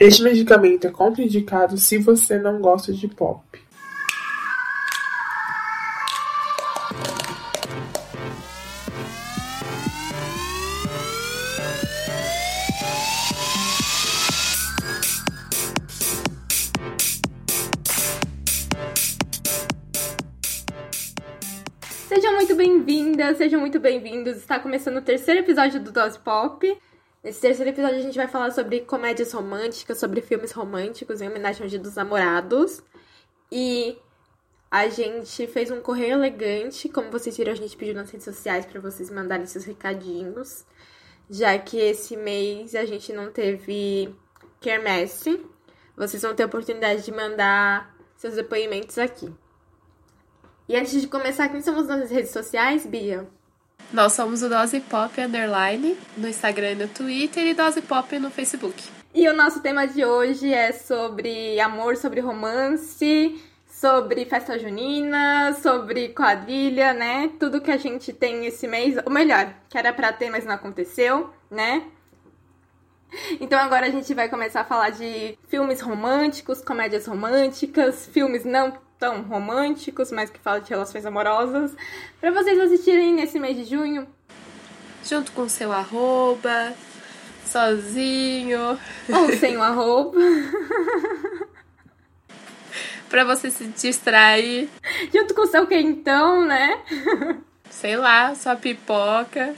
Este medicamento é contraindicado se você não gosta de pop. Sejam muito bem-vindas, sejam muito bem-vindos. Está começando o terceiro episódio do Dose Pop. Nesse terceiro episódio a gente vai falar sobre comédias românticas, sobre filmes românticos em homenagem ao Dia dos Namorados. E a gente fez um correio elegante, como vocês viram, a gente pediu nas redes sociais para vocês mandarem seus recadinhos, já que esse mês a gente não teve quermesse. Vocês vão ter a oportunidade de mandar seus depoimentos aqui. E antes de começar, quem somos nas redes sociais, Bia? Nós somos o Dose Pop Underline no Instagram e no Twitter e Dose Pop no Facebook. E o nosso tema de hoje é sobre amor, sobre romance, sobre festa junina, sobre quadrilha, né? Tudo que a gente tem esse mês, ou melhor, que era pra ter, mas não aconteceu, né? Então agora a gente vai começar a falar de filmes românticos, comédias românticas, filmes não tão românticos, mas que falam de relações amorosas, para vocês assistirem nesse mês de junho. Junto com seu arroba, sozinho. Ou sem o arroba. pra você se distrair. Junto com o seu quentão, né? Sei lá, sua pipoca.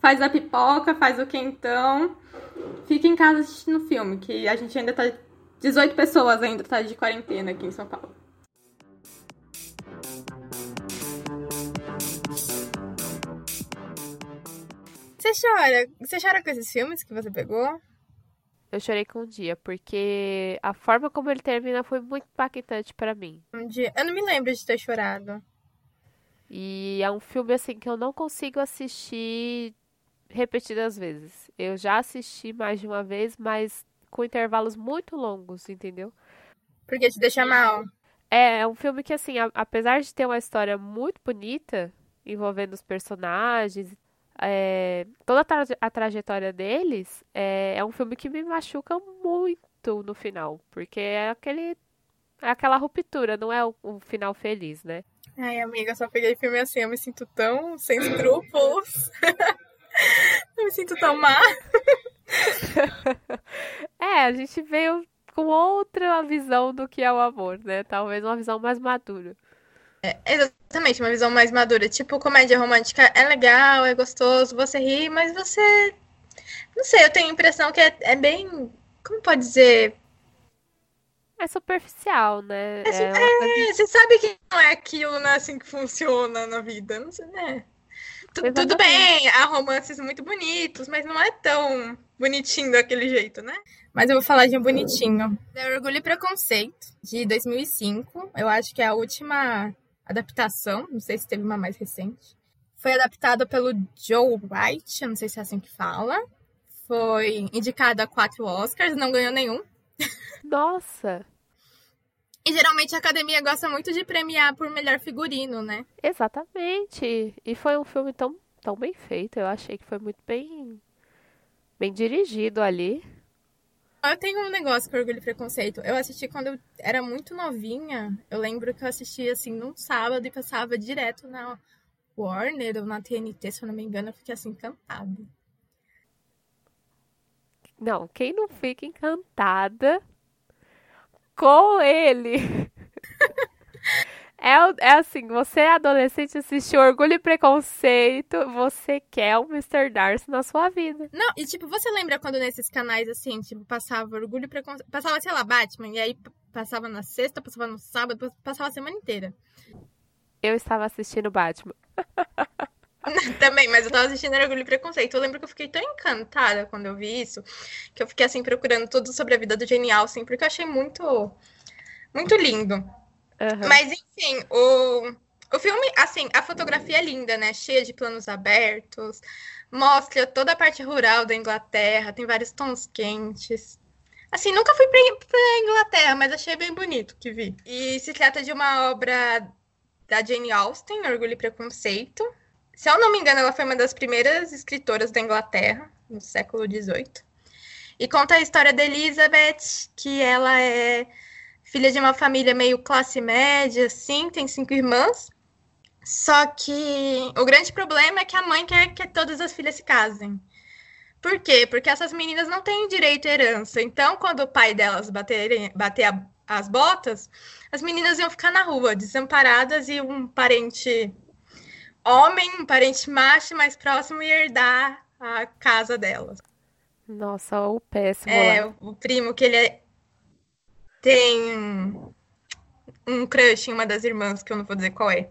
Faz a pipoca, faz o quentão. Fica em casa assistindo filme, que a gente ainda tá. 18 pessoas ainda tá de quarentena aqui em São Paulo. Você chora? Você chora com esses filmes que você pegou? Eu chorei com um dia, porque a forma como ele termina foi muito impactante para mim. Um dia. Eu não me lembro de ter chorado. E é um filme assim que eu não consigo assistir repetidas vezes. Eu já assisti mais de uma vez, mas com intervalos muito longos, entendeu? Porque te deixa mal. É, é um filme que assim, a, apesar de ter uma história muito bonita envolvendo os personagens é, toda a, tra a, trajetória deles é, é, um filme que me machuca muito no final, porque é aquele é aquela ruptura, não é o, final feliz, né? Ai, amiga, só peguei filme assim, eu me sinto tão sem escrúpulos. eu me sinto tão má. é, a gente veio com outra visão do que é o amor, né? Talvez uma visão mais madura. É, exatamente, uma visão mais madura. Tipo, comédia romântica é legal, é gostoso, você ri, mas você. Não sei, eu tenho a impressão que é, é bem. Como pode dizer? É superficial, né? É, é, é você sabe que não é aquilo, não é assim que funciona na vida. Não sei, né? Tudo bem, há romances muito bonitos, mas não é tão bonitinho daquele jeito, né? Mas eu vou falar de um bonitinho. É Orgulho e Preconceito, de 2005. Eu acho que é a última adaptação, não sei se teve uma mais recente. Foi adaptada pelo Joe Wright, não sei se é assim que fala. Foi indicada a quatro Oscars, não ganhou nenhum. Nossa! E geralmente a academia gosta muito de premiar por melhor figurino, né? Exatamente. E foi um filme tão, tão bem feito. Eu achei que foi muito bem, bem dirigido ali. Eu tenho um negócio com Orgulho e Preconceito. Eu assisti quando eu era muito novinha. Eu lembro que eu assisti assim num sábado e passava direto na Warner ou na TNT, se eu não me engano. Eu fiquei assim encantada. Não, quem não fica encantada com ele? É, é assim, você é adolescente, assistiu Orgulho e Preconceito, você quer o Mr. Darcy na sua vida. Não, e tipo, você lembra quando nesses canais, assim, tipo, passava Orgulho e Preconceito, passava, sei lá, Batman, e aí passava na sexta, passava no sábado, passava a semana inteira. Eu estava assistindo Batman. Também, mas eu tava assistindo Orgulho e Preconceito. Eu lembro que eu fiquei tão encantada quando eu vi isso, que eu fiquei, assim, procurando tudo sobre a vida do Genial, assim, porque eu achei muito, muito lindo. Uhum. Mas, enfim, o, o filme, assim, a fotografia é linda, né? Cheia de planos abertos, mostra toda a parte rural da Inglaterra, tem vários tons quentes. Assim, nunca fui pra, Inglaterra, mas achei bem bonito que vi. E se trata de uma obra da Jane Austen, Orgulho e Preconceito. Se eu não me engano, ela foi uma das primeiras escritoras da Inglaterra, no século XVIII. E conta a história da Elizabeth, que ela é filha de uma família meio classe média, assim, tem cinco irmãs. Só que o grande problema é que a mãe quer que todas as filhas se casem. Por quê? Porque essas meninas não têm direito à herança. Então, quando o pai delas baterem, bater a, as botas, as meninas iam ficar na rua, desamparadas, e um parente homem, um parente macho mais próximo ia herdar a casa delas. Nossa, o péssimo É, lá. o, o primo que ele é- tem um crush em uma das irmãs, que eu não vou dizer qual é.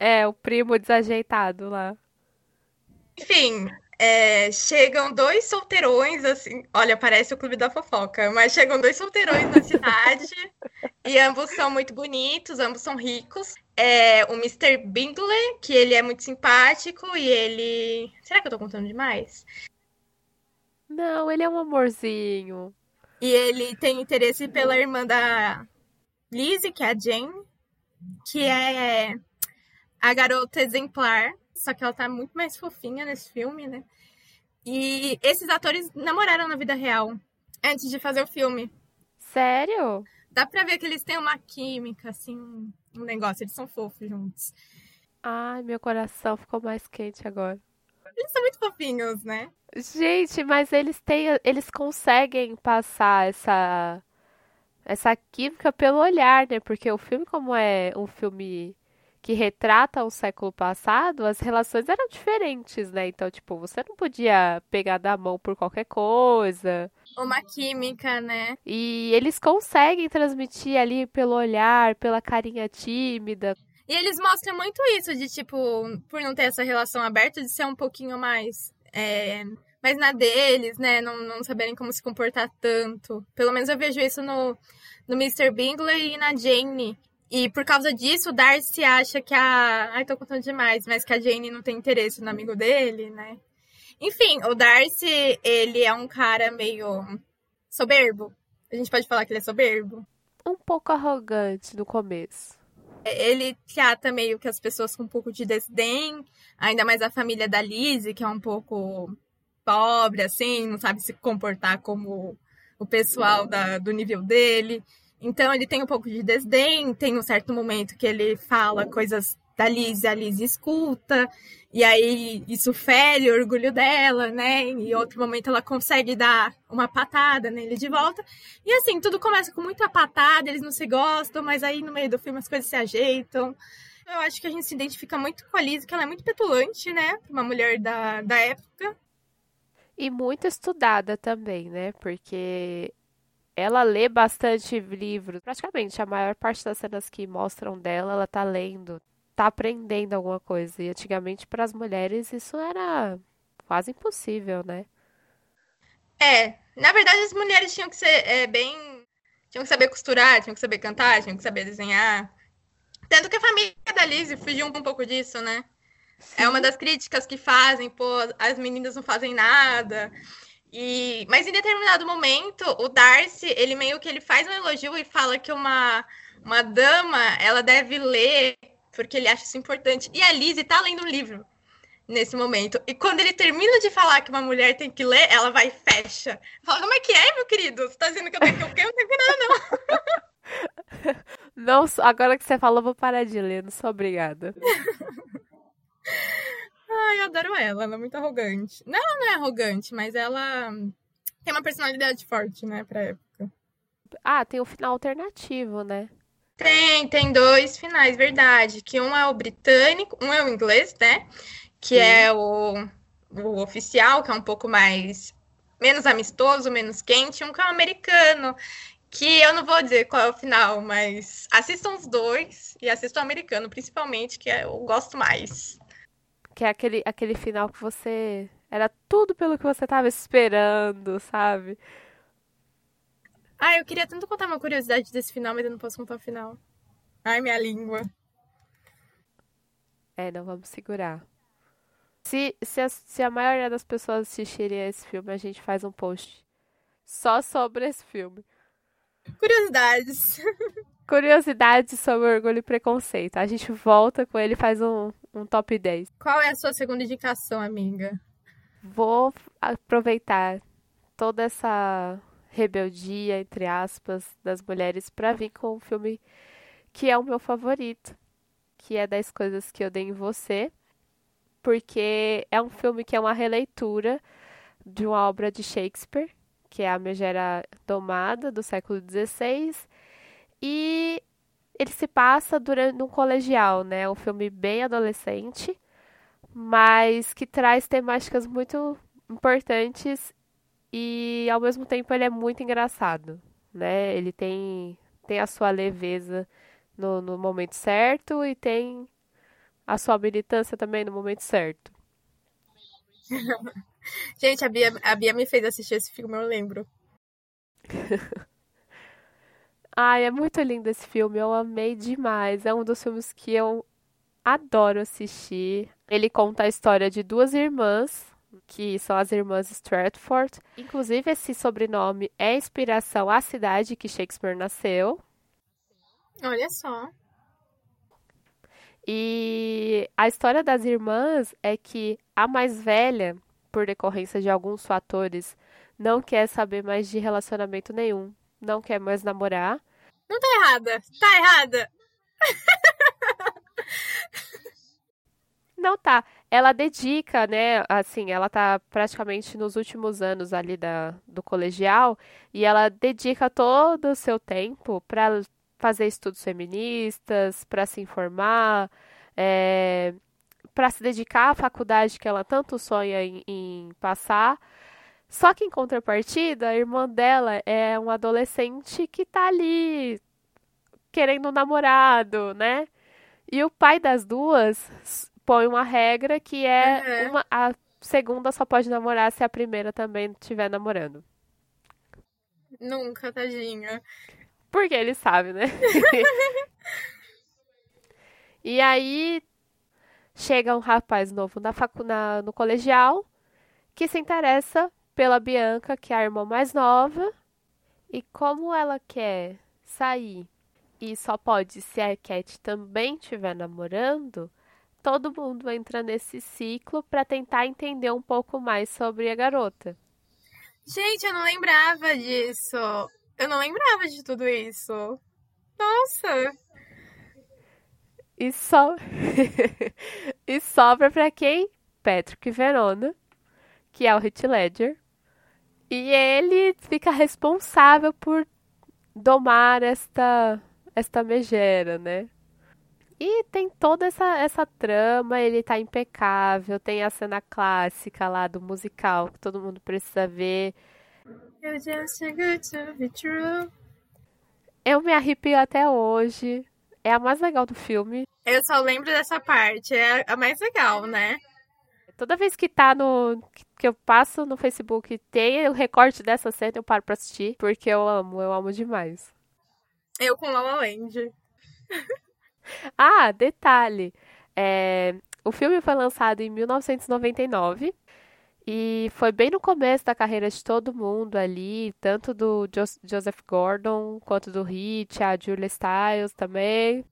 É, o primo desajeitado lá. Enfim, é, chegam dois solteirões, assim, olha, parece o clube da fofoca, mas chegam dois solteirões na cidade e ambos são muito bonitos, ambos são ricos. É, o Mr. Bingley, que ele é muito simpático e ele. Será que eu tô contando demais? Não, ele é um amorzinho. E ele tem interesse pela irmã da Lizzie, que é a Jane, que é a garota exemplar, só que ela tá muito mais fofinha nesse filme, né? E esses atores namoraram na vida real antes de fazer o filme. Sério? Dá pra ver que eles têm uma química, assim, um negócio, eles são fofos juntos. Ai, meu coração ficou mais quente agora. Eles são muito fofinhos, né? Gente, mas eles têm, eles conseguem passar essa essa química pelo olhar, né? Porque o filme, como é um filme que retrata o século passado, as relações eram diferentes, né? Então, tipo, você não podia pegar da mão por qualquer coisa. Uma química, né? E eles conseguem transmitir ali pelo olhar, pela carinha tímida. E eles mostram muito isso, de tipo, por não ter essa relação aberta, de ser um pouquinho mais. É, mais na deles, né? Não, não saberem como se comportar tanto. Pelo menos eu vejo isso no, no Mr. Bingley e na Jane. E por causa disso, o Darcy acha que a. Ai, tô contando demais, mas que a Jane não tem interesse no amigo dele, né? Enfim, o Darcy, ele é um cara meio soberbo. A gente pode falar que ele é soberbo. Um pouco arrogante no começo. Ele trata meio que as pessoas com um pouco de desdém, ainda mais a família da Lizzie, que é um pouco pobre, assim, não sabe se comportar como o pessoal da, do nível dele. Então ele tem um pouco de desdém, tem um certo momento que ele fala coisas da Lizzie, a Lizzie escuta, e aí isso fere o orgulho dela, né? Em outro momento ela consegue dar uma patada nele de volta. E assim, tudo começa com muita patada, eles não se gostam, mas aí no meio do filme as coisas se ajeitam. Eu acho que a gente se identifica muito com a Lizzie, que ela é muito petulante, né? Uma mulher da, da época. E muito estudada também, né? Porque ela lê bastante livro. Praticamente a maior parte das cenas que mostram dela, ela tá lendo, tá aprendendo alguma coisa. E antigamente, para as mulheres, isso era quase impossível, né? É, na verdade as mulheres tinham que ser é, bem. Tinham que saber costurar, tinham que saber cantar, tinham que saber desenhar. Tanto que a família da Lizzie fugiu um pouco disso, né? É uma das críticas que fazem, pô, as meninas não fazem nada. E, mas em determinado momento, o Darcy, ele meio que ele faz um elogio e fala que uma, uma dama, ela deve ler, porque ele acha isso importante. E a Lizzie tá lendo um livro nesse momento. E quando ele termina de falar que uma mulher tem que ler, ela vai e fecha. Fala, como é que é, meu querido? Você tá dizendo que eu tenho que? Eu não tenho que nada, não. Não, agora que você falou, eu vou parar de ler, não sou obrigada. Ai, eu adoro ela, ela é muito arrogante. Não, ela não é arrogante, mas ela tem uma personalidade forte, né, pra época. Ah, tem o final alternativo, né? Tem, tem dois finais, verdade. Que um é o britânico, um é o inglês, né? Que Sim. é o, o oficial, que é um pouco mais menos amistoso, menos quente, um que é o americano, que eu não vou dizer qual é o final, mas assistam os dois e assistam o americano, principalmente, que eu gosto mais. Que é aquele, aquele final que você. Era tudo pelo que você tava esperando, sabe? Ah, eu queria tanto contar uma curiosidade desse final, mas eu não posso contar o final. Ai, minha língua. É, não vamos segurar. Se, se, a, se a maioria das pessoas assistirem esse filme, a gente faz um post só sobre esse filme. Curiosidades. Curiosidades sobre Orgulho e Preconceito. A gente volta com ele e faz um, um top 10. Qual é a sua segunda indicação, amiga? Vou aproveitar toda essa rebeldia, entre aspas, das mulheres para vir com um filme que é o meu favorito, que é das coisas que eu dei em você, porque é um filme que é uma releitura de uma obra de Shakespeare, que é a Megera Domada, do século XVI, e ele se passa durante um colegial, né? Um filme bem adolescente, mas que traz temáticas muito importantes e ao mesmo tempo ele é muito engraçado, né? Ele tem tem a sua leveza no, no momento certo e tem a sua militância também no momento certo. Gente, a Bia, a Bia me fez assistir esse filme, eu lembro. Ai, é muito lindo esse filme, eu amei demais. É um dos filmes que eu adoro assistir. Ele conta a história de duas irmãs, que são as irmãs Stratford. Inclusive, esse sobrenome é inspiração à cidade que Shakespeare nasceu. Olha só. E a história das irmãs é que a mais velha, por decorrência de alguns fatores, não quer saber mais de relacionamento nenhum, não quer mais namorar. Não tá errada, tá errada. Não tá. Ela dedica, né? Assim, ela tá praticamente nos últimos anos ali da, do colegial e ela dedica todo o seu tempo para fazer estudos feministas, para se informar, é, para se dedicar à faculdade que ela tanto sonha em, em passar. Só que em contrapartida, a irmã dela é um adolescente que tá ali querendo um namorado, né? E o pai das duas põe uma regra que é uhum. uma, a segunda só pode namorar se a primeira também estiver namorando. Nunca, tadinha. Porque ele sabe, né? e aí chega um rapaz novo na facu na, no colegial que se interessa pela Bianca, que é a irmã mais nova. E como ela quer sair e só pode se a Cat também estiver namorando, todo mundo entra nesse ciclo para tentar entender um pouco mais sobre a garota. Gente, eu não lembrava disso. Eu não lembrava de tudo isso. Nossa! E só e sobra para quem? Patrick Verona, que é o Heath Ledger. E ele fica responsável por domar esta esta megera, né? E tem toda essa, essa trama, ele tá impecável, tem a cena clássica lá do musical que todo mundo precisa ver. Eu me arrepio até hoje. É a mais legal do filme. Eu só lembro dessa parte, é a mais legal, né? Toda vez que tá no. que eu passo no Facebook tem o recorte dessa cena, eu paro pra assistir, porque eu amo, eu amo demais. Eu com La La Land. ah, detalhe. É, o filme foi lançado em 1999 e foi bem no começo da carreira de todo mundo ali, tanto do jo Joseph Gordon quanto do Hit, a Julia Stiles também.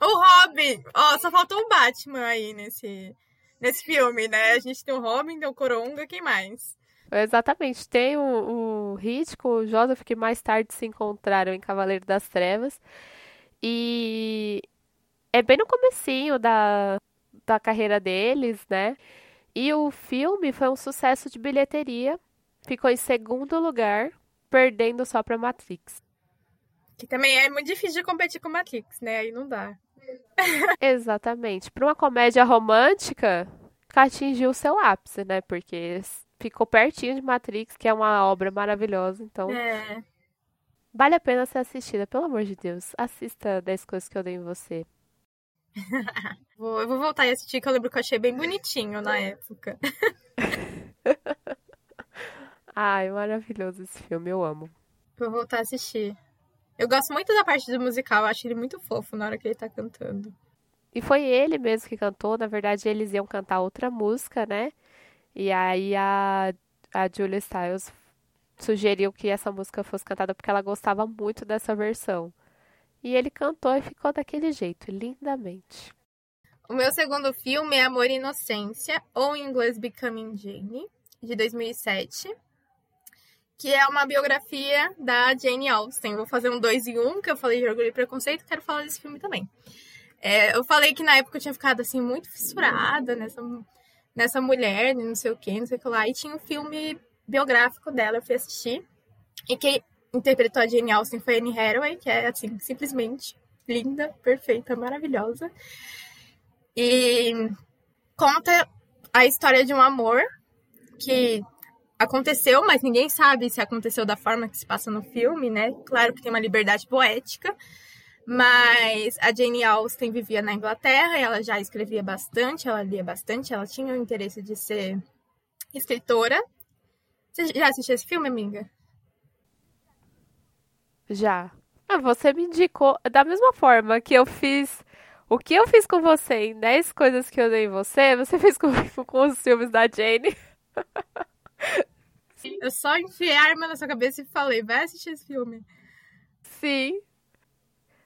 O Robin! Ó, oh, só faltou o Batman aí nesse, nesse filme, né? A gente tem o Robin, tem o Coronga, quem mais? Exatamente. Tem o, o Hit com o Joseph que mais tarde se encontraram em Cavaleiro das Trevas. E é bem no comecinho da, da carreira deles, né? E o filme foi um sucesso de bilheteria, ficou em segundo lugar, perdendo só para Matrix. Que também é muito difícil de competir com Matrix, né? Aí não dá. Exatamente. Para uma comédia romântica, atingiu o seu ápice, né? Porque ficou pertinho de Matrix, que é uma obra maravilhosa, então. É. Vale a pena ser assistida, pelo amor de Deus. Assista 10 coisas que eu dei em você. vou, eu vou voltar e assistir, que eu lembro que eu achei bem bonitinho na época. Ai, maravilhoso esse filme, eu amo. Vou voltar a assistir. Eu gosto muito da parte do musical, eu acho ele muito fofo na hora que ele tá cantando. E foi ele mesmo que cantou, na verdade eles iam cantar outra música, né? E aí a, a Julia Stiles sugeriu que essa música fosse cantada porque ela gostava muito dessa versão. E ele cantou e ficou daquele jeito, lindamente. O meu segundo filme é Amor e Inocência, ou em inglês Becoming Jane, de 2007. que é uma biografia da Jane Austen. Vou fazer um dois em um, que eu falei de Orgulho e Preconceito, quero falar desse filme também. É, eu falei que na época eu tinha ficado assim muito fissurada nessa, nessa mulher, não sei o que, não sei o que lá, e tinha um filme biográfico dela, eu fui assistir. E quem interpretou a Jane Austen foi Anne Hathaway, que é assim, simplesmente linda, perfeita, maravilhosa. E conta a história de um amor que aconteceu, mas ninguém sabe se aconteceu da forma que se passa no filme, né? Claro que tem uma liberdade poética, mas a Jane Austen vivia na Inglaterra, ela já escrevia bastante, ela lia bastante, ela tinha o interesse de ser escritora. Você já assistiu esse filme, amiga? Já. Ah, você me indicou da mesma forma que eu fiz. O que eu fiz com você em 10 coisas que eu dei em você, você fez comigo com os filmes da Jane. Eu só enfiei a arma na sua cabeça e falei, vai assistir esse filme. Sim.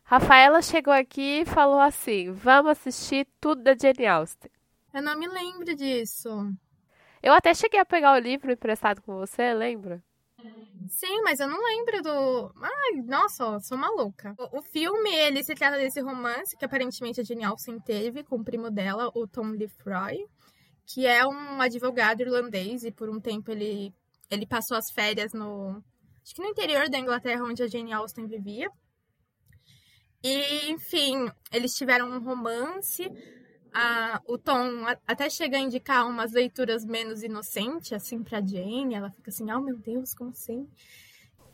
Rafaela chegou aqui e falou assim: vamos assistir tudo da Jane Austen. Eu não me lembro disso. Eu até cheguei a pegar o livro emprestado com você, lembra? Sim, mas eu não lembro do. Ai, nossa, sou maluca. O, o, filme, ele se trata desse romance que aparentemente a Jane Austen teve com o primo dela, o Tom Lefroy, que é um advogado irlandês e por um tempo ele, ele passou as férias no. Acho que no interior da Inglaterra, onde a Jane Austen vivia. E, enfim, eles tiveram um romance a, o Tom até chega a indicar umas leituras menos inocentes, assim, pra Jane. Ela fica assim, oh meu Deus, como assim?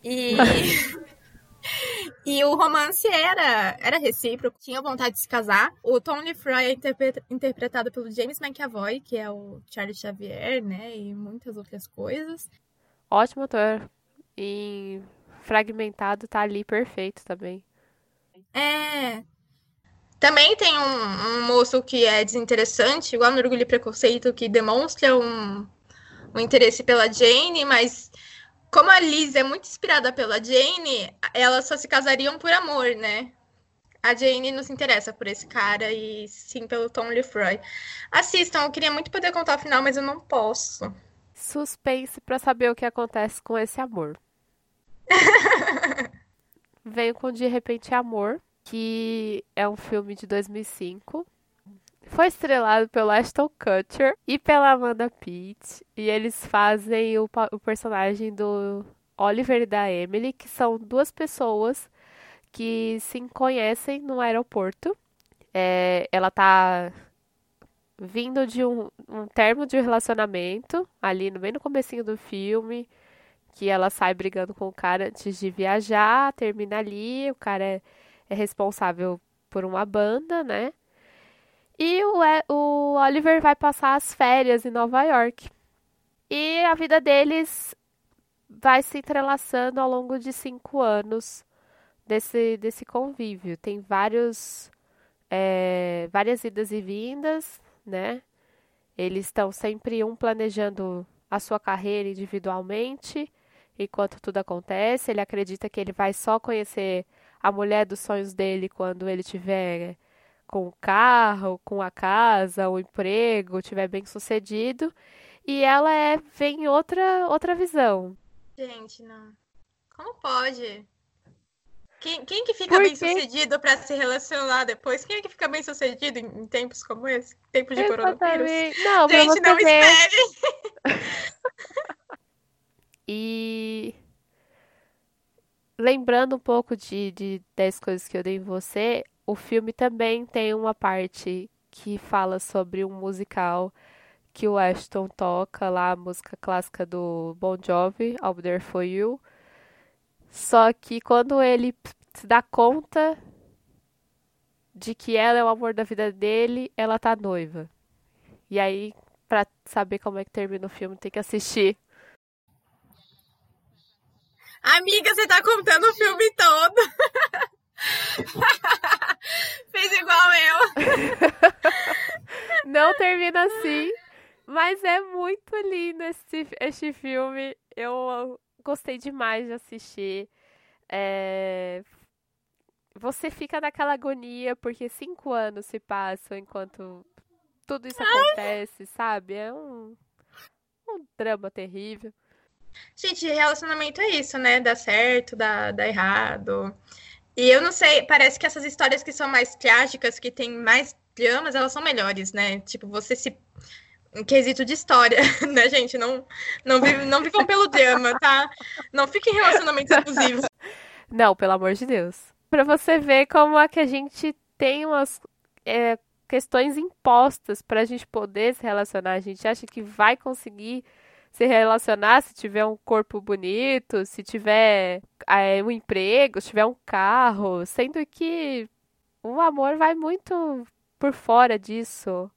E. e o romance era, era recíproco, tinha vontade de se casar. O Tom Lefroy é interpretado pelo James McAvoy, que é o Charlie Xavier, né? E muitas outras coisas. Ótimo ator. E fragmentado tá ali perfeito também. É, também tem um, um, moço que é desinteressante, igual no Orgulho e Preconceito, que demonstra um, um interesse pela Jane, mas como a Liz é muito inspirada pela Jane, elas só se casariam por amor, né? A Jane não se interessa por esse cara e sim pelo Tom Lefroy. Assistam, eu queria muito poder contar o final, mas eu não posso. Suspense para saber o que acontece com esse amor. Veio com De Repente Amor, que é um filme de 2005. Foi estrelado pelo Ashton Kutcher e pela Amanda Pitt. E eles fazem o, o personagem do Oliver e da Emily, que são duas pessoas que se conhecem no aeroporto. É, ela tá vindo de um, um termo de relacionamento, ali no meio no comecinho do filme, que ela sai brigando com o cara antes de viajar, termina ali, o cara é é responsável por uma banda, né? E o, o Oliver vai passar as férias em Nova York. E a vida deles vai se entrelaçando ao longo de cinco anos desse, desse convívio. Tem vários, é, várias idas e vindas, né? Eles estão sempre um planejando a sua carreira individualmente, enquanto tudo acontece. Ele acredita que ele vai só conhecer a mulher dos sonhos dele quando ele tiver com o carro, com a casa, o emprego, tiver bem sucedido. E ela é vem outra outra visão. Gente, não. Como pode? Quem, quem que fica bem sucedido para se relacionar depois? Quem é que fica bem sucedido em, em tempos como esse? Tempos de Exatamente. coronavírus? Não, Gente, não ver. espere! e lembrando um pouco de, de 10 coisas que eu dei em você, o filme também tem uma parte que fala sobre um musical que o Ashton toca lá, a música clássica do Bon Jovi, Be There For You. Só que quando ele se dá conta de que ela é o amor da vida dele, ela tá noiva. E aí, pra saber como é que termina o filme, tem que assistir Amiga, você tá contando o filme todo. Fez igual eu. Não termina assim. Mas é muito lindo esse, este filme. Eu gostei demais de assistir. É... Você fica naquela agonia, porque cinco anos se passam enquanto tudo isso acontece, sabe? É um, um drama terrível. Gente, relacionamento é isso, né? Dá certo, dá, dá errado. E eu não sei, parece que essas histórias que são mais trágicas, que tem mais dramas, elas são melhores, né? Tipo, você se. Em quesito de história, né, gente? Não, não, vive, não vivam pelo drama, tá? Não fiquem em relacionamentos abusivos. Não, pelo amor de Deus. Pra você ver como é que a gente tem umas é, questões impostas pra gente poder se relacionar. A gente acha que vai conseguir se relacionar se tiver um corpo bonito, se tiver é, um emprego, se tiver um carro, sendo que o amor vai muito por fora disso.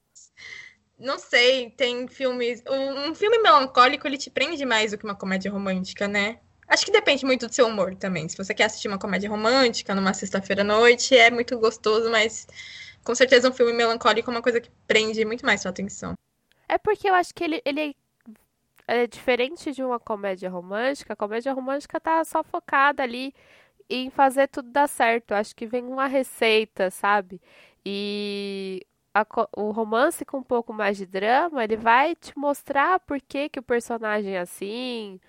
Não sei, tem filmes. Um, um filme melancólico ele te prende mais do que uma comédia romântica, né? Acho que depende muito do seu humor também. Se você quer assistir uma comédia romântica numa sexta-feira à noite, é muito gostoso, mas com certeza um filme melancólico é uma coisa que prende muito mais sua atenção. É porque eu acho que ele, ele é diferente de uma comédia romântica. A comédia romântica tá só focada ali em fazer tudo dar certo. Acho que vem uma receita, sabe? E a, o romance com um pouco mais de drama, ele vai te mostrar por que, que o personagem é assim,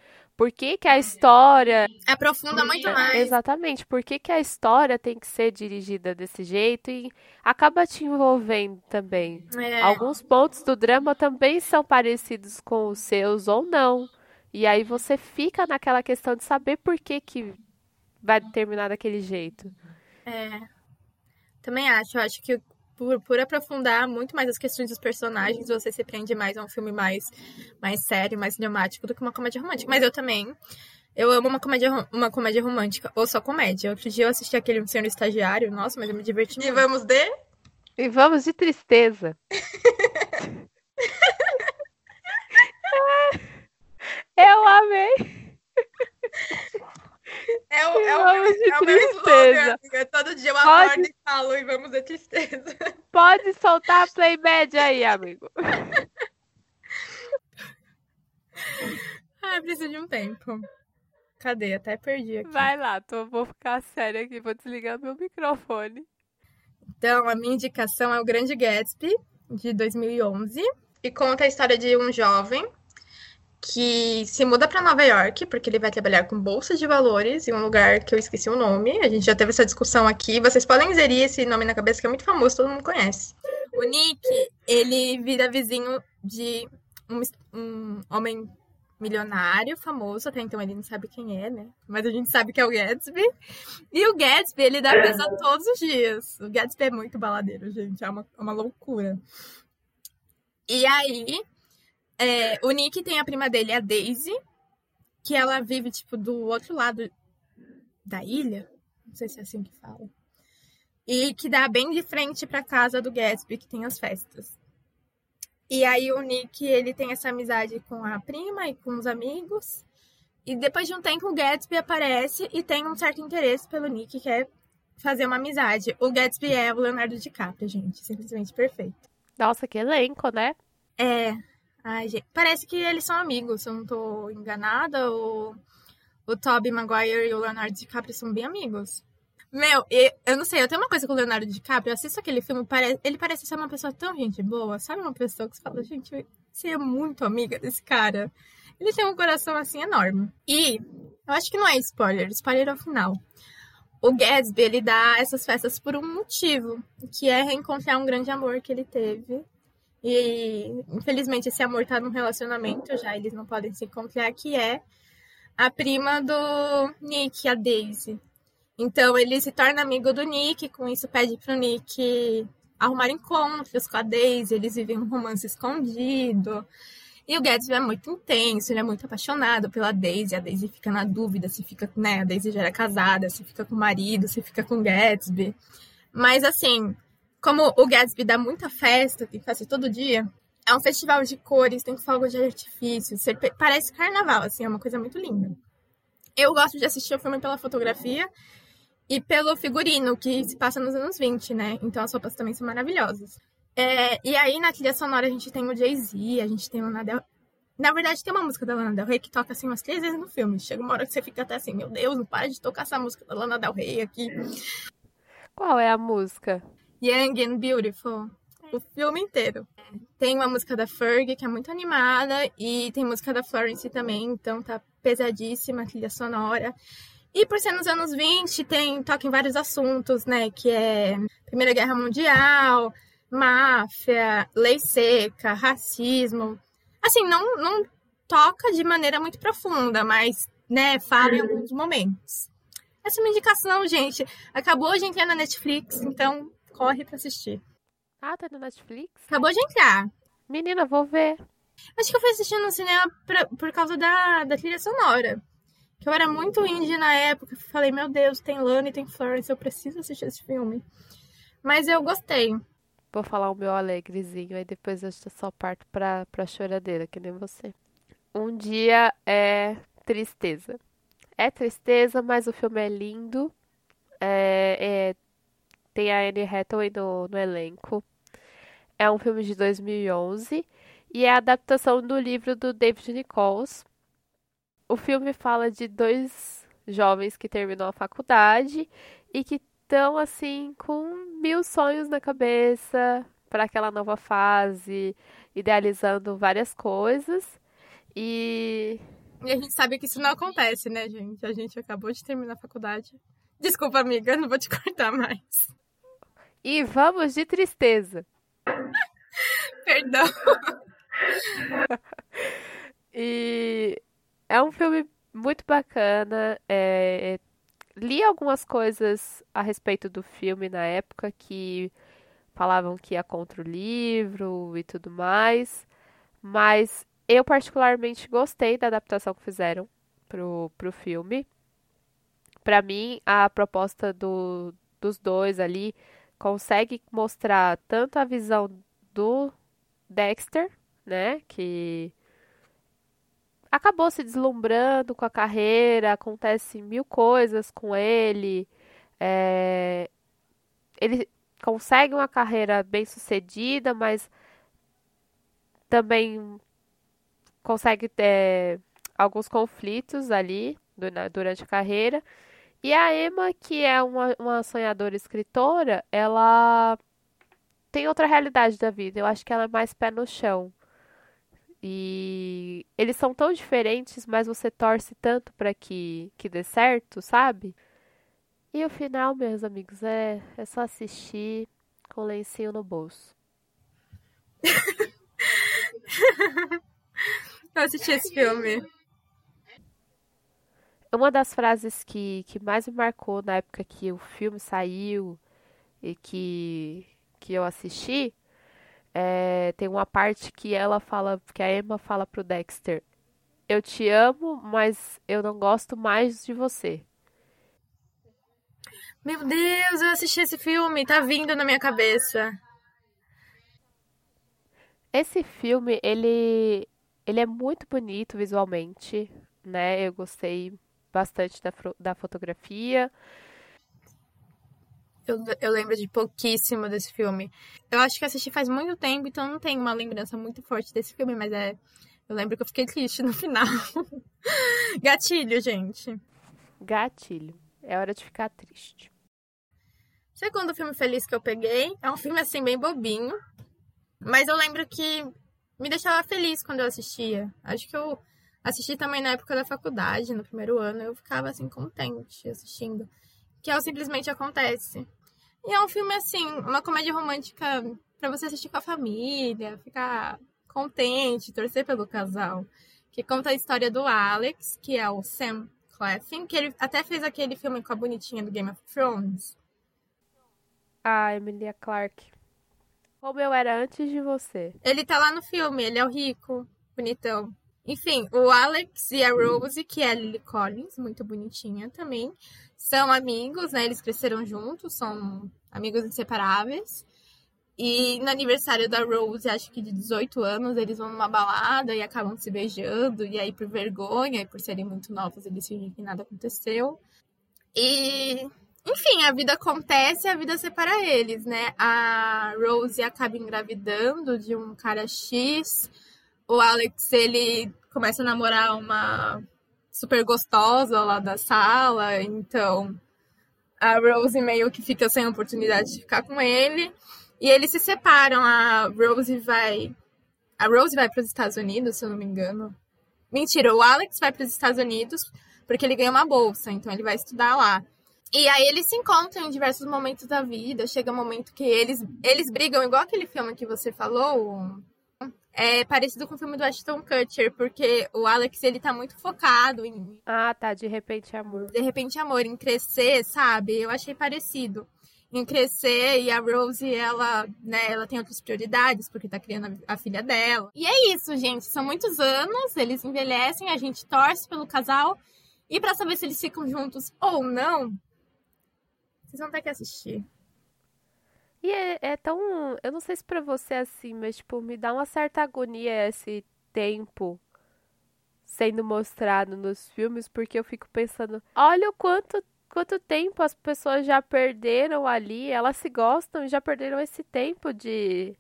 por que, que a história. Aprofunda muito mais. Exatamente. Por que, que a história tem que ser dirigida desse jeito e acaba te envolvendo também. É. Alguns pontos do drama também são parecidos com os seus ou não. E aí você fica naquela questão de saber por que, que vai terminar daquele jeito. É. Também acho. Eu acho que por, por aprofundar muito mais as questões dos personagens, você se prende mais a um filme mais, mais sério, mais dramático do que uma comédia romântica. Mas eu também. Eu amo uma comédia, uma comédia romântica, ou só comédia. Outro dia eu assisti aquele Senhor Estagiário, nossa, mas eu me diverti muito. E vamos de? E vamos de tristeza. eu amei. É o, é o, meu, é o meu slogan, amiga. Todo dia eu Pode... acordo e falo e vamos de tristeza. Pode soltar a Playmed aí, amigo. Ai, preciso de um tempo. Cadê? Até perdi aqui. Vai lá, tô, vou ficar séria aqui, vou desligar meu microfone. Então, a minha indicação é o Grande Gatsby, de 2011. E conta a história de um jovem que se muda para Nova York, porque ele vai trabalhar com bolsa de valores em um lugar que eu esqueci o nome. A gente já teve essa discussão aqui. Vocês podem inserir esse nome na cabeça, que é muito famoso, todo mundo conhece. O Nick, ele vira vizinho de um, um homem milionário, famoso, até então ele não sabe quem é, né? Mas a gente sabe que é o Gatsby. E o Gatsby, ele dá festa todos os dias. O Gatsby é muito baladeiro, gente, é uma, uma loucura. E aí, é, o Nick tem a prima dele, a Daisy, que ela vive, tipo, do outro lado da ilha. Não sei se é assim que fala. E que dá bem de frente pra casa do Gatsby, que tem as festas. E aí o Nick, ele tem essa amizade com a prima e com os amigos. E depois de um tempo o Gatsby aparece e tem um certo interesse pelo Nick, que é fazer uma amizade. O Gatsby é o Leonardo DiCaprio, gente. Simplesmente perfeito. Nossa, que elenco, né? É. Ai, gente, parece que eles são amigos, se eu não tô enganada. O, o Tobey Maguire e o Leonardo DiCaprio são bem amigos. Meu, eu não sei, eu tenho uma coisa com o Leonardo DiCaprio, eu assisto aquele filme, ele parece ser uma pessoa tão gente boa, sabe? Uma pessoa que você fala, gente, você é muito amiga desse cara. Ele tem um coração assim enorme. E eu acho que não é spoiler, spoiler é o final. O Gatsby, ele dá essas festas por um motivo, que é reencontrar um grande amor que ele teve e infelizmente esse amor tá num relacionamento já, eles não podem se encontrar, que é a prima do Nick, a Daisy. Então ele se torna amigo do Nick, com isso pede pro Nick arrumar encontros com a Daisy, eles vivem um romance escondido. E o Gatsby é muito intenso, ele é muito apaixonado pela Daisy. A Daisy fica na dúvida se fica, né? A Daisy já era casada, se fica com o marido, se fica com o Gatsby. Mas assim, como o Gatsby dá muita festa, tem festa todo dia, é um festival de cores, tem fogo de artifício, parece carnaval, assim, é uma coisa muito linda. Eu gosto de assistir o filme pela fotografia e pelo figurino, que se passa nos anos 20, né? Então as roupas também são maravilhosas. É, e aí na trilha sonora a gente tem o Jay-Z, a gente tem o Lana Del Na verdade, tem uma música da Lana Del Rey que toca assim umas três vezes no filme. Chega uma hora que você fica até assim, meu Deus, não para de tocar essa música da Lana Del Rey aqui. Qual é a música? Young and Beautiful. O filme inteiro. Tem uma música da Ferg, que é muito animada, e tem música da Florence também, então tá pesadíssima, trilha sonora. E por ser nos anos 20, tem toque em vários assuntos, né? Que é Primeira Guerra Mundial, máfia, lei seca, racismo. Assim, não, não toca de maneira muito profunda, mas, né, fala em alguns momentos. Essa é uma indicação, gente. Acabou de entrar na Netflix, então corre pra assistir. Ah, tá na Netflix? Acabou de entrar. Menina, vou ver. Acho que eu fui assistindo no cinema pra, por causa da, da trilha sonora. Que eu era muito indie na época. Falei, meu Deus, tem Lana e tem Florence, eu preciso assistir esse filme. Mas eu gostei. Vou falar o meu alegrezinho, aí depois eu só parto pra, pra choradeira, que nem você. Um dia é tristeza. É tristeza, mas o filme é lindo. É, é, tem a Anne Hathaway no, no elenco. É um filme de 2011 e é a adaptação do livro do David Nichols. O filme fala de dois jovens que terminam a faculdade e que estão assim com mil sonhos na cabeça para aquela nova fase, idealizando várias coisas. E e a gente sabe que isso não acontece, né, gente? A gente acabou de terminar a faculdade. Desculpa, amiga, não vou te cortar mais. E vamos de tristeza. Perdão. e é um filme muito bacana. É, é, li algumas coisas a respeito do filme na época que falavam que ia contra o livro e tudo mais. Mas eu particularmente gostei da adaptação que fizeram pro, pro filme. Para mim, a proposta do, dos dois ali consegue mostrar tanto a visão do Dexter, né, que acabou se deslumbrando com a carreira, acontece mil coisas com ele, é, ele consegue uma carreira bem sucedida, mas também consegue ter alguns conflitos ali durante a carreira. E a Emma, que é uma, uma sonhadora escritora, ela tem outra realidade da vida. Eu acho que ela é mais pé no chão. E eles são tão diferentes, mas você torce tanto para que, que dê certo, sabe? E o final, meus amigos, é, é só assistir com lencinho no bolso. Eu assisti esse filme. Uma das frases que, que mais me marcou na época que o filme saiu e que, que eu assisti, é, tem uma parte que ela fala, que a Emma fala pro Dexter, eu te amo, mas eu não gosto mais de você. Meu Deus, eu assisti esse filme, tá vindo na minha cabeça. Esse filme, ele ele é muito bonito visualmente, né? Eu gostei bastante da, da fotografia. Eu, eu lembro de pouquíssimo desse filme. Eu acho que assisti faz muito tempo, então não tenho uma lembrança muito forte desse filme, mas é. Eu lembro que eu fiquei triste no final. Gatilho, gente. Gatilho. É hora de ficar triste. Segundo filme feliz que eu peguei, é um filme assim bem bobinho. Mas eu lembro que me deixava feliz quando eu assistia. Acho que eu assisti também na época da faculdade, no primeiro ano, eu ficava assim contente assistindo. Que é o simplesmente acontece. E é um filme assim, uma comédia romântica para você assistir com a família, ficar contente, torcer pelo casal. Que conta a história do Alex, que é o Sam Cleffin, que ele até fez aquele filme com a bonitinha do Game of Thrones. Ah, Emilia Clarke. Como eu era antes de você. Ele tá lá no filme, ele é o rico, bonitão. Enfim, o Alex e a Rose, que é a Lily Collins, muito bonitinha também, são amigos, né? Eles cresceram juntos, são amigos inseparáveis. E no aniversário da Rose, acho que de 18 anos, eles vão numa balada e acabam se beijando. E aí, por vergonha e por serem muito novos, eles fingem que nada aconteceu. E enfim, a vida acontece e a vida separa eles, né? A Rose acaba engravidando de um cara X. O Alex, ele começa a namorar uma super gostosa lá da sala. Então, a Rose meio que fica sem oportunidade de ficar com ele. E eles se separam. A Rose vai. A Rose vai para os Estados Unidos, se eu não me engano. Mentira, o Alex vai para os Estados Unidos porque ele ganha uma bolsa, então ele vai estudar lá. E aí eles se encontram em diversos momentos da vida. Chega um momento que eles, eles brigam, igual aquele filme que você falou. É parecido com o filme do Ashton Kutcher, porque o Alex, ele tá muito focado em... Ah, tá, de repente amor. De repente amor, em crescer, sabe? Eu achei parecido em crescer e a Rose, ela, né, ela tem outras prioridades porque tá criando a, a filha dela. E é isso, gente. São muitos anos, eles envelhecem, a gente torce pelo casal. E para saber se eles ficam juntos ou não, vocês vão ter que assistir. E é, é tão. Eu não sei se pra você é assim, mas, tipo, me dá uma certa agonia esse tempo sendo mostrado nos filmes, porque eu fico pensando, olha o quanto quanto tempo as pessoas já perderam ali, elas se gostam e já perderam esse tempo de,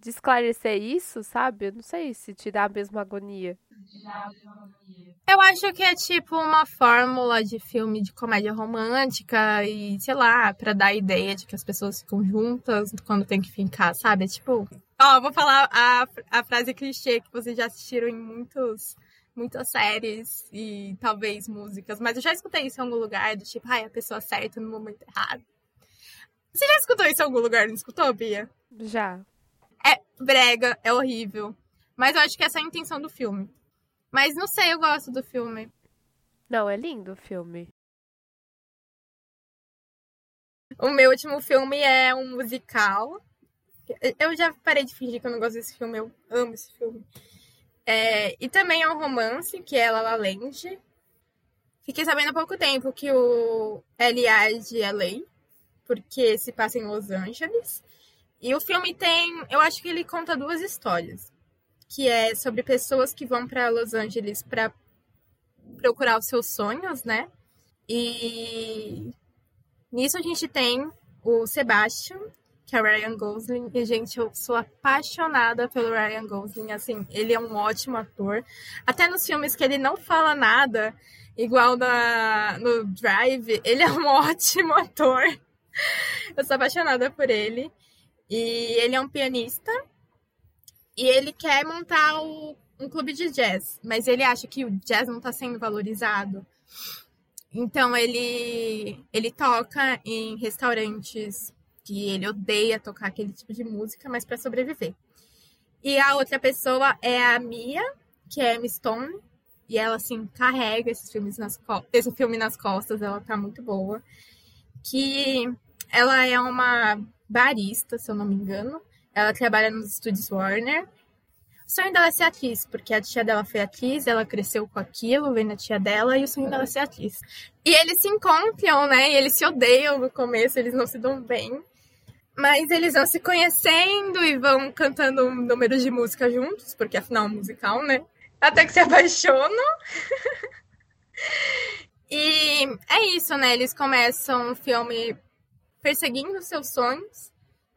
de esclarecer isso, sabe? Eu não sei se te dá a mesma agonia. Eu acho que é tipo uma fórmula de filme de comédia romântica e, sei lá, para dar a ideia de que as pessoas ficam juntas quando tem que ficar, sabe? É tipo. Ó, vou falar a, a frase clichê que vocês já assistiram em muitos muitas séries e talvez músicas, mas eu já escutei isso em algum lugar, do tipo, ai, a pessoa certa no momento errado. Você já escutou isso em algum lugar, não escutou, Bia? Já. Brega, é horrível. Mas eu acho que essa é a intenção do filme. Mas não sei, eu gosto do filme. Não, é lindo o filme. O meu último filme é um musical. Eu já parei de fingir que eu não gosto desse filme, eu amo esse filme. É, e também é um romance, que é La La Land. Fiquei sabendo há pouco tempo que o Eliade é lei, porque se passa em Los Angeles. E o filme tem, eu acho que ele conta duas histórias, que é sobre pessoas que vão para Los Angeles para procurar os seus sonhos, né? E nisso a gente tem o Sebastian, que é o Ryan Gosling. E, gente, eu sou apaixonada pelo Ryan Gosling. Assim, ele é um ótimo ator. Até nos filmes que ele não fala nada, igual na, no Drive, ele é um ótimo ator. Eu sou apaixonada por ele. E ele é um pianista. E ele quer montar o, um clube de jazz. Mas ele acha que o jazz não está sendo valorizado. Então ele, ele toca em restaurantes que ele odeia tocar aquele tipo de música, mas para sobreviver. E a outra pessoa é a Mia, que é Emma Stone, e ela assim carrega esses filmes nas esse filme nas costas, ela tá muito boa. Que ela é uma barista, se eu não me engano. Ela trabalha nos estúdios Warner. O sonho dela é ser atriz, porque a tia dela foi atriz, ela cresceu com aquilo, vendo a tia dela, e o sonho dela é ser atriz. E eles se encontram, né? E eles se odeiam no começo, eles não se dão bem. Mas eles vão se conhecendo e vão cantando um número de música juntos, porque afinal é um musical, né? Até que se apaixonam. e é isso, né? Eles começam o filme perseguindo seus sonhos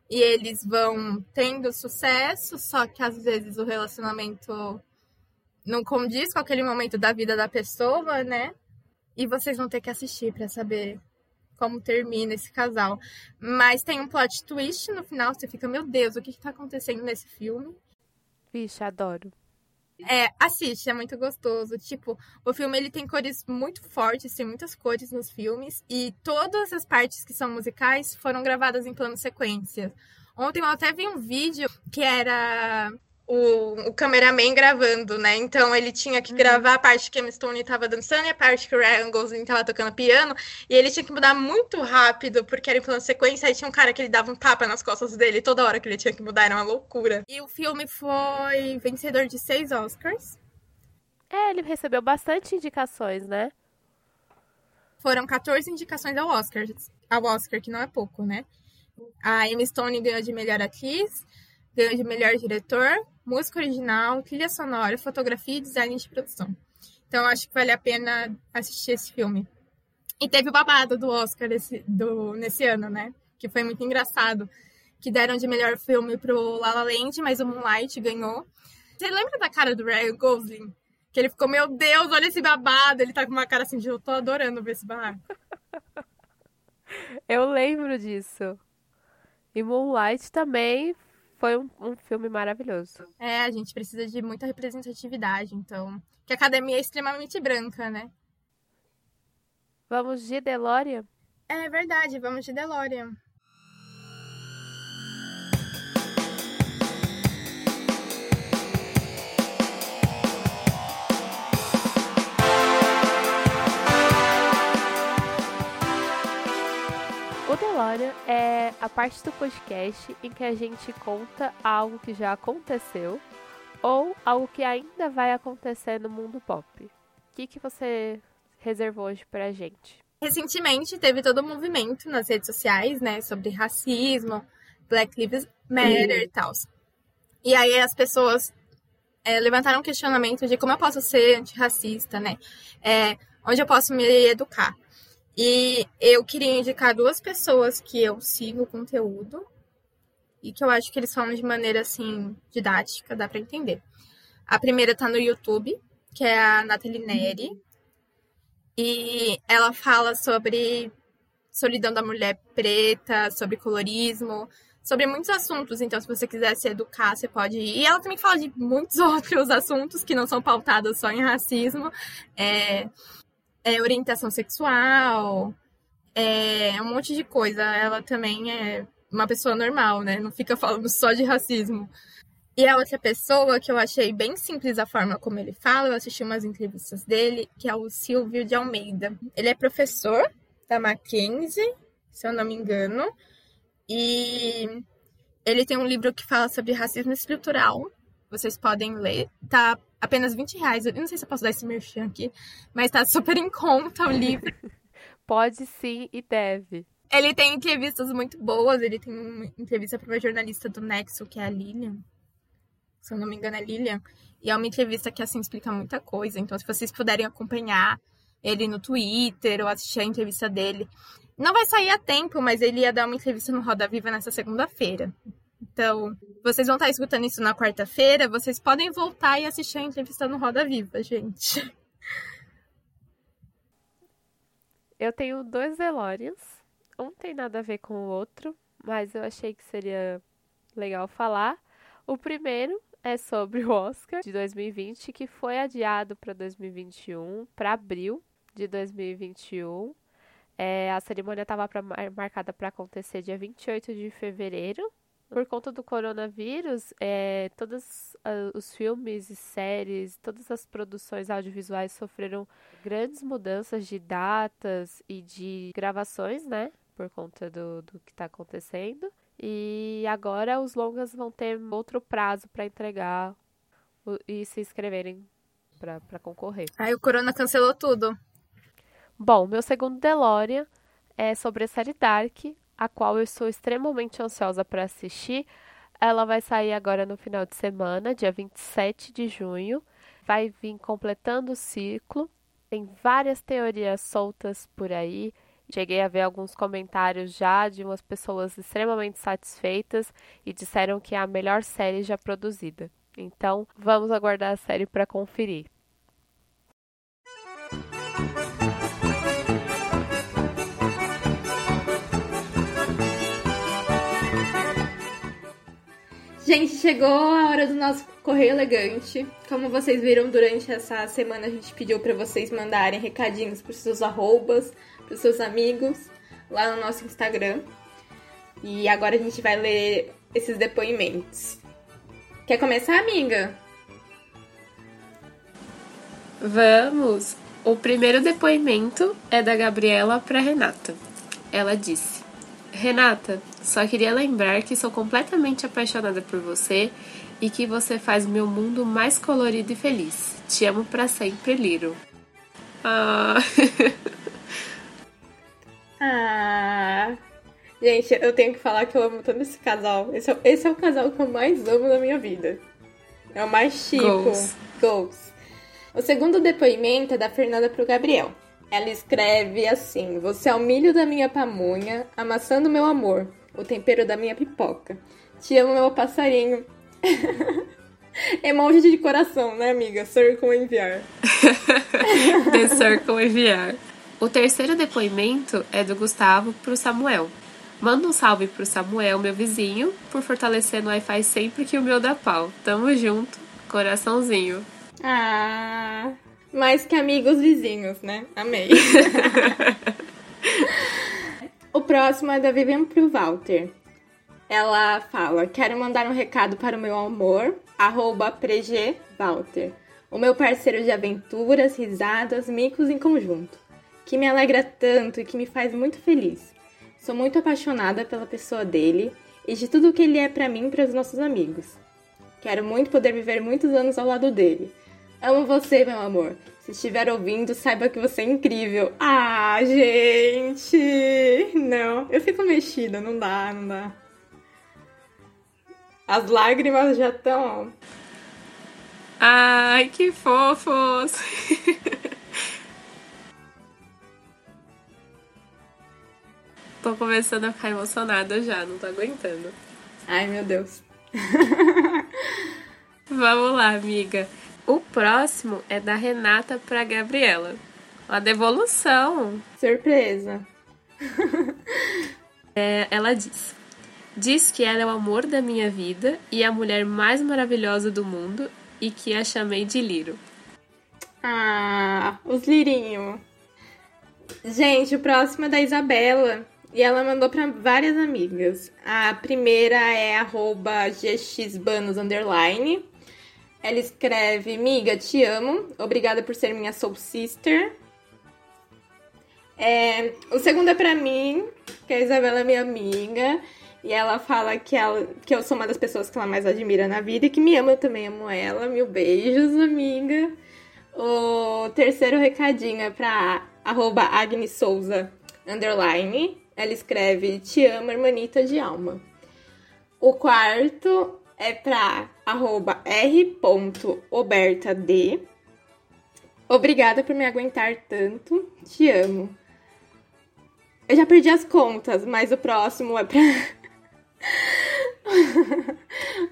e eles vão tendo sucesso, só que às vezes o relacionamento não condiz com aquele momento da vida da pessoa, né? E vocês vão ter que assistir para saber como termina esse casal. Mas tem um plot twist no final, você fica, meu Deus, o que, está acontecendo nesse filme? Vixe, adoro. É, assiste, é muito gostoso. Tipo, o filme ele tem cores muito fortes, tem muitas cores nos filmes. E todas as partes que são musicais foram gravadas em plano sequência. Ontem eu até vi um vídeo que era o, o cameraman gravando, né? Então ele tinha que uhum. gravar a parte que a Emma Stone tava dançando e a parte que o Ryan Gosling tava tocando piano. E ele tinha que mudar muito rápido, porque era em plano sequência. Aí tinha um cara que ele dava um tapa nas costas dele toda hora que ele tinha que mudar, era uma loucura. E o filme foi vencedor de seis Oscars. É, ele recebeu bastante indicações, né? Foram 14 indicações ao Oscar, ao Oscar, que não é pouco, né? A Emma Stone ganhou de melhor atriz, ganhou de melhor diretor, música original, trilha sonora, fotografia e design de produção. Então acho que vale a pena assistir esse filme. E teve o babado do Oscar desse, do, nesse ano, né? Que foi muito engraçado. Que deram de melhor filme pro La La Land, mas o Moonlight ganhou. Você lembra da cara do Ryan Gosling? Que ele ficou, meu Deus, olha esse babado. Ele tá com uma cara assim de, eu tô adorando ver esse babado. eu lembro disso. E Moonlight também foi um, um filme maravilhoso. É, a gente precisa de muita representatividade, então. Que a academia é extremamente branca, né? Vamos de DeLorean? É verdade, vamos de DeLorean. O DeLorean é a parte do podcast em que a gente conta algo que já aconteceu ou algo que ainda vai acontecer no mundo pop. O que, que você reservou hoje pra gente? Recentemente teve todo um movimento nas redes sociais, né, sobre racismo, Black Lives Matter e tal. E aí as pessoas é, levantaram um questionamento de como eu posso ser antirracista, né? É, onde eu posso me educar. E eu queria indicar duas pessoas que eu sigo o conteúdo e que eu acho que eles falam de maneira assim didática, dá para entender. A primeira tá no YouTube, que é a Nathalie Neri, e ela fala sobre solidão da mulher preta, sobre colorismo, sobre muitos assuntos. Então, se você quiser se educar, você pode ir. E ela também fala de muitos outros assuntos que não são pautados só em racismo. É, é, orientação sexual, é, um monte de coisa. Ela também é uma pessoa normal, né? Não fica falando só de racismo. E a outra pessoa que eu achei bem simples a forma como ele fala, eu assisti umas entrevistas dele, que é o Silvio de Almeida. Ele é professor da Mackenzie, se eu não me engano, e ele tem um livro que fala sobre racismo estrutural. Vocês podem ler. Tá apenas 20 reais. Eu não sei se eu posso dar esse merchan aqui, mas tá super em conta o livro. Pode sim e deve. Ele tem entrevistas muito boas. Ele tem uma entrevista para uma jornalista do Nexo, que é a Lilian. Se eu não me engano, é Lilian. E é uma entrevista que, assim, explica muita coisa. Então, se vocês puderem acompanhar ele no Twitter ou assistir a entrevista dele. Não vai sair a tempo, mas ele ia dar uma entrevista no Roda Viva nessa segunda-feira. Então, vocês vão estar escutando isso na quarta-feira, vocês podem voltar e assistir a entrevista no Roda Viva, gente. Eu tenho dois DeLoreans. Um tem nada a ver com o outro, mas eu achei que seria legal falar. O primeiro é sobre o Oscar de 2020, que foi adiado para 2021, para abril de 2021. É, a cerimônia estava marcada para acontecer dia 28 de fevereiro. Por conta do coronavírus, é, todos os filmes e séries, todas as produções audiovisuais sofreram grandes mudanças de datas e de gravações, né? Por conta do, do que está acontecendo. E agora os longas vão ter outro prazo para entregar e se inscreverem para concorrer. Aí o Corona cancelou tudo. Bom, meu segundo DeLorean é sobre a série Dark, a qual eu estou extremamente ansiosa para assistir. Ela vai sair agora no final de semana, dia 27 de junho. Vai vir completando o ciclo. Tem várias teorias soltas por aí. Cheguei a ver alguns comentários já de umas pessoas extremamente satisfeitas e disseram que é a melhor série já produzida. Então, vamos aguardar a série para conferir. Gente, chegou a hora do nosso correio elegante. Como vocês viram durante essa semana, a gente pediu para vocês mandarem recadinhos para seus arrobas, para seus amigos, lá no nosso Instagram. E agora a gente vai ler esses depoimentos. Quer começar, amiga? Vamos! O primeiro depoimento é da Gabriela para Renata. Ela disse: Renata, só queria lembrar que sou completamente apaixonada por você e que você faz meu mundo mais colorido e feliz. Te amo para sempre, Liro. Ah. ah. Gente, eu tenho que falar que eu amo tanto esse casal. Esse é, esse é o casal que eu mais amo na minha vida. É o mais chico. Goals. Goals. O segundo depoimento é da Fernanda pro Gabriel. Ela escreve assim: Você é o milho da minha pamonha, a maçã do meu amor, o tempero da minha pipoca. Te amo, meu passarinho. Emoji de coração, né, amiga? Circle enviar. The Circle enviar. O terceiro depoimento é do Gustavo pro Samuel. Manda um salve pro Samuel, meu vizinho, por fortalecer no Wi-Fi sempre que o meu dá pau. Tamo junto, coraçãozinho. Ah, mais que amigos vizinhos, né? Amei. o próximo é da Vivian pro Walter. Ela fala: Quero mandar um recado para o meu amor, arroba PreG Walter. O meu parceiro de aventuras, risadas, micos em conjunto. Que me alegra tanto e que me faz muito feliz. Sou muito apaixonada pela pessoa dele e de tudo que ele é para mim e para os nossos amigos. Quero muito poder viver muitos anos ao lado dele. Amo você, meu amor. Se estiver ouvindo, saiba que você é incrível. Ah, gente! Não, eu fico mexida, não dá, não dá. As lágrimas já estão. Ai, que fofos! tô começando a ficar emocionada já, não tô aguentando. Ai, meu Deus. Vamos lá, amiga. O próximo é da Renata pra Gabriela. Uma devolução. Surpresa. é, ela diz: Diz que ela é o amor da minha vida e a mulher mais maravilhosa do mundo e que a chamei de Liro. Ah, os lirinhos. Gente, o próximo é da Isabela. E ela mandou para várias amigas. A primeira é arroba gxbanos underline. Ela escreve, miga, te amo. Obrigada por ser minha soul sister. É, o segundo é pra mim, que a Isabela é minha amiga. E ela fala que, ela, que eu sou uma das pessoas que ela mais admira na vida e que me ama, eu também amo ela. Mil beijos, amiga. O terceiro recadinho é pra arroba Agnes Souza, underline ela escreve Te amo, hermanita de alma. O quarto é para arroba r.obertad. Obrigada por me aguentar tanto. Te amo. Eu já perdi as contas, mas o próximo é pra.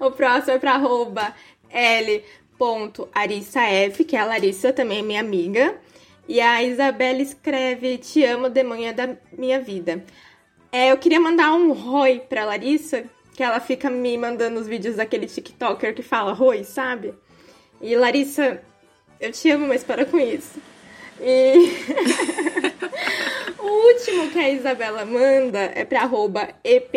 o próximo é pra arroba l.arissaf, que é a Larissa, também é minha amiga. E a Isabela escreve: Te amo, demônia da minha vida. É, eu queria mandar um Roi pra Larissa, que ela fica me mandando os vídeos daquele TikToker que fala Roi, sabe? E Larissa, eu te amo, mas para com isso. E o último que a Isabela manda é pra arroba EP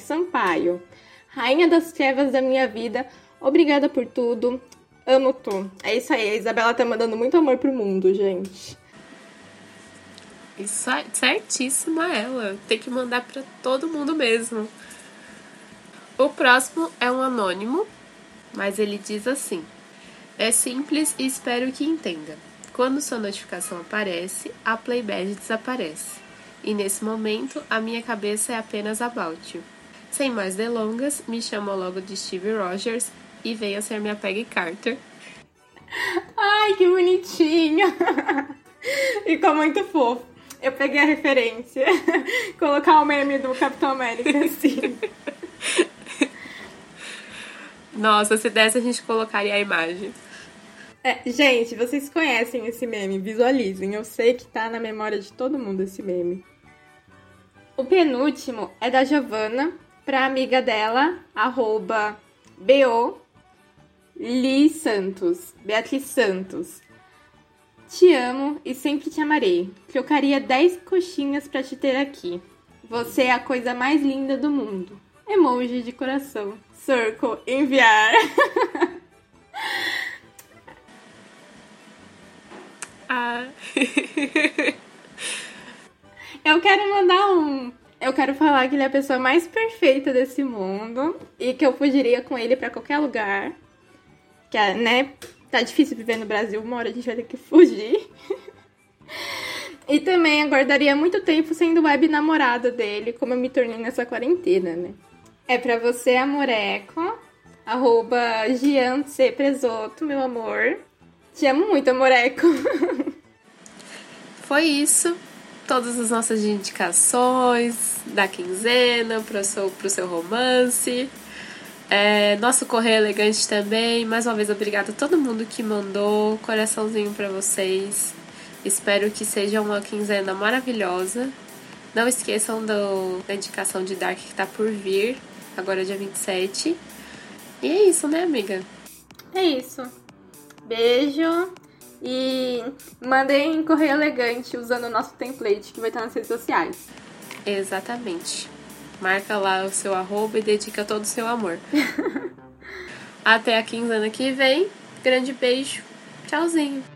Sampaio. Rainha das trevas da minha vida, obrigada por tudo. Amo tu. É isso aí, a Isabela tá mandando muito amor pro mundo, gente. Isso é certíssima ela. Tem que mandar para todo mundo mesmo. O próximo é um anônimo, mas ele diz assim: É simples e espero que entenda. Quando sua notificação aparece, a Playbad desaparece. E nesse momento, a minha cabeça é apenas about you. Sem mais delongas, me chamo logo de Steve Rogers e venha ser minha Peggy Carter. Ai, que bonitinho! Ficou muito fofo. Eu peguei a referência. Colocar o meme do Capitão América, assim. Nossa, se desse a gente colocaria a imagem. É, gente, vocês conhecem esse meme, visualizem. Eu sei que tá na memória de todo mundo esse meme. O penúltimo é da Giovana, pra amiga dela, arroba BO Li Santos, Beatriz Santos. Te amo e sempre te amarei. Trocaria 10 coxinhas para te ter aqui. Você é a coisa mais linda do mundo. Emoji de coração. Circle, enviar. ah. Eu quero mandar um. Eu quero falar que ele é a pessoa mais perfeita desse mundo e que eu fugiria com ele para qualquer lugar que, é, né, tá difícil viver no Brasil, uma hora a gente vai ter que fugir. e também aguardaria muito tempo sendo web namorada dele, como eu me tornei nessa quarentena, né? É pra você, amoreco, arroba C. Presoto, meu amor. Te amo muito, amoreco. Foi isso. Todas as nossas indicações da quinzena pro seu, pro seu romance. É, nosso correio elegante também. Mais uma vez, obrigada a todo mundo que mandou. Coraçãozinho para vocês. Espero que seja uma quinzena maravilhosa. Não esqueçam do, da indicação de Dark que tá por vir, agora dia 27. E é isso, né, amiga? É isso. Beijo. E mandem correio elegante usando o nosso template que vai estar nas redes sociais. Exatamente. Marca lá o seu arroba e dedica todo o seu amor. Até a quinzena que vem. Grande beijo. Tchauzinho.